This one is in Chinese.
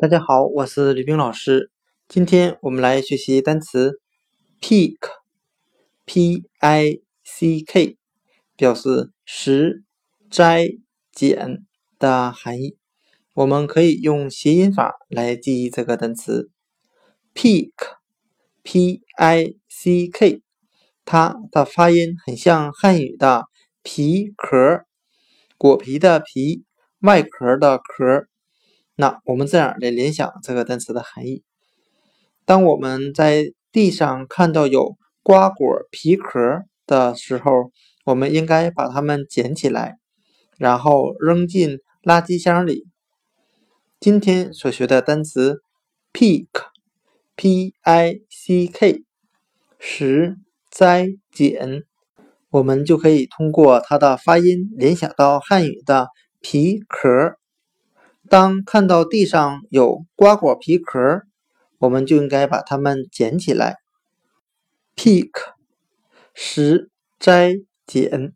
大家好，我是吕冰老师。今天我们来学习单词 pick，p-i-c-k，表示拾、摘、捡的含义。我们可以用谐音法来记忆这个单词 pick，p-i-c-k，它的发音很像汉语的皮壳，果皮的皮，外壳的壳。那我们这样来联想这个单词的含义：当我们在地上看到有瓜果皮壳的时候，我们应该把它们捡起来，然后扔进垃圾箱里。今天所学的单词 pick，p-i-c-k，拾、摘、捡，我们就可以通过它的发音联想到汉语的皮壳。当看到地上有瓜果皮壳，我们就应该把它们捡起来。pick，拾、摘、捡。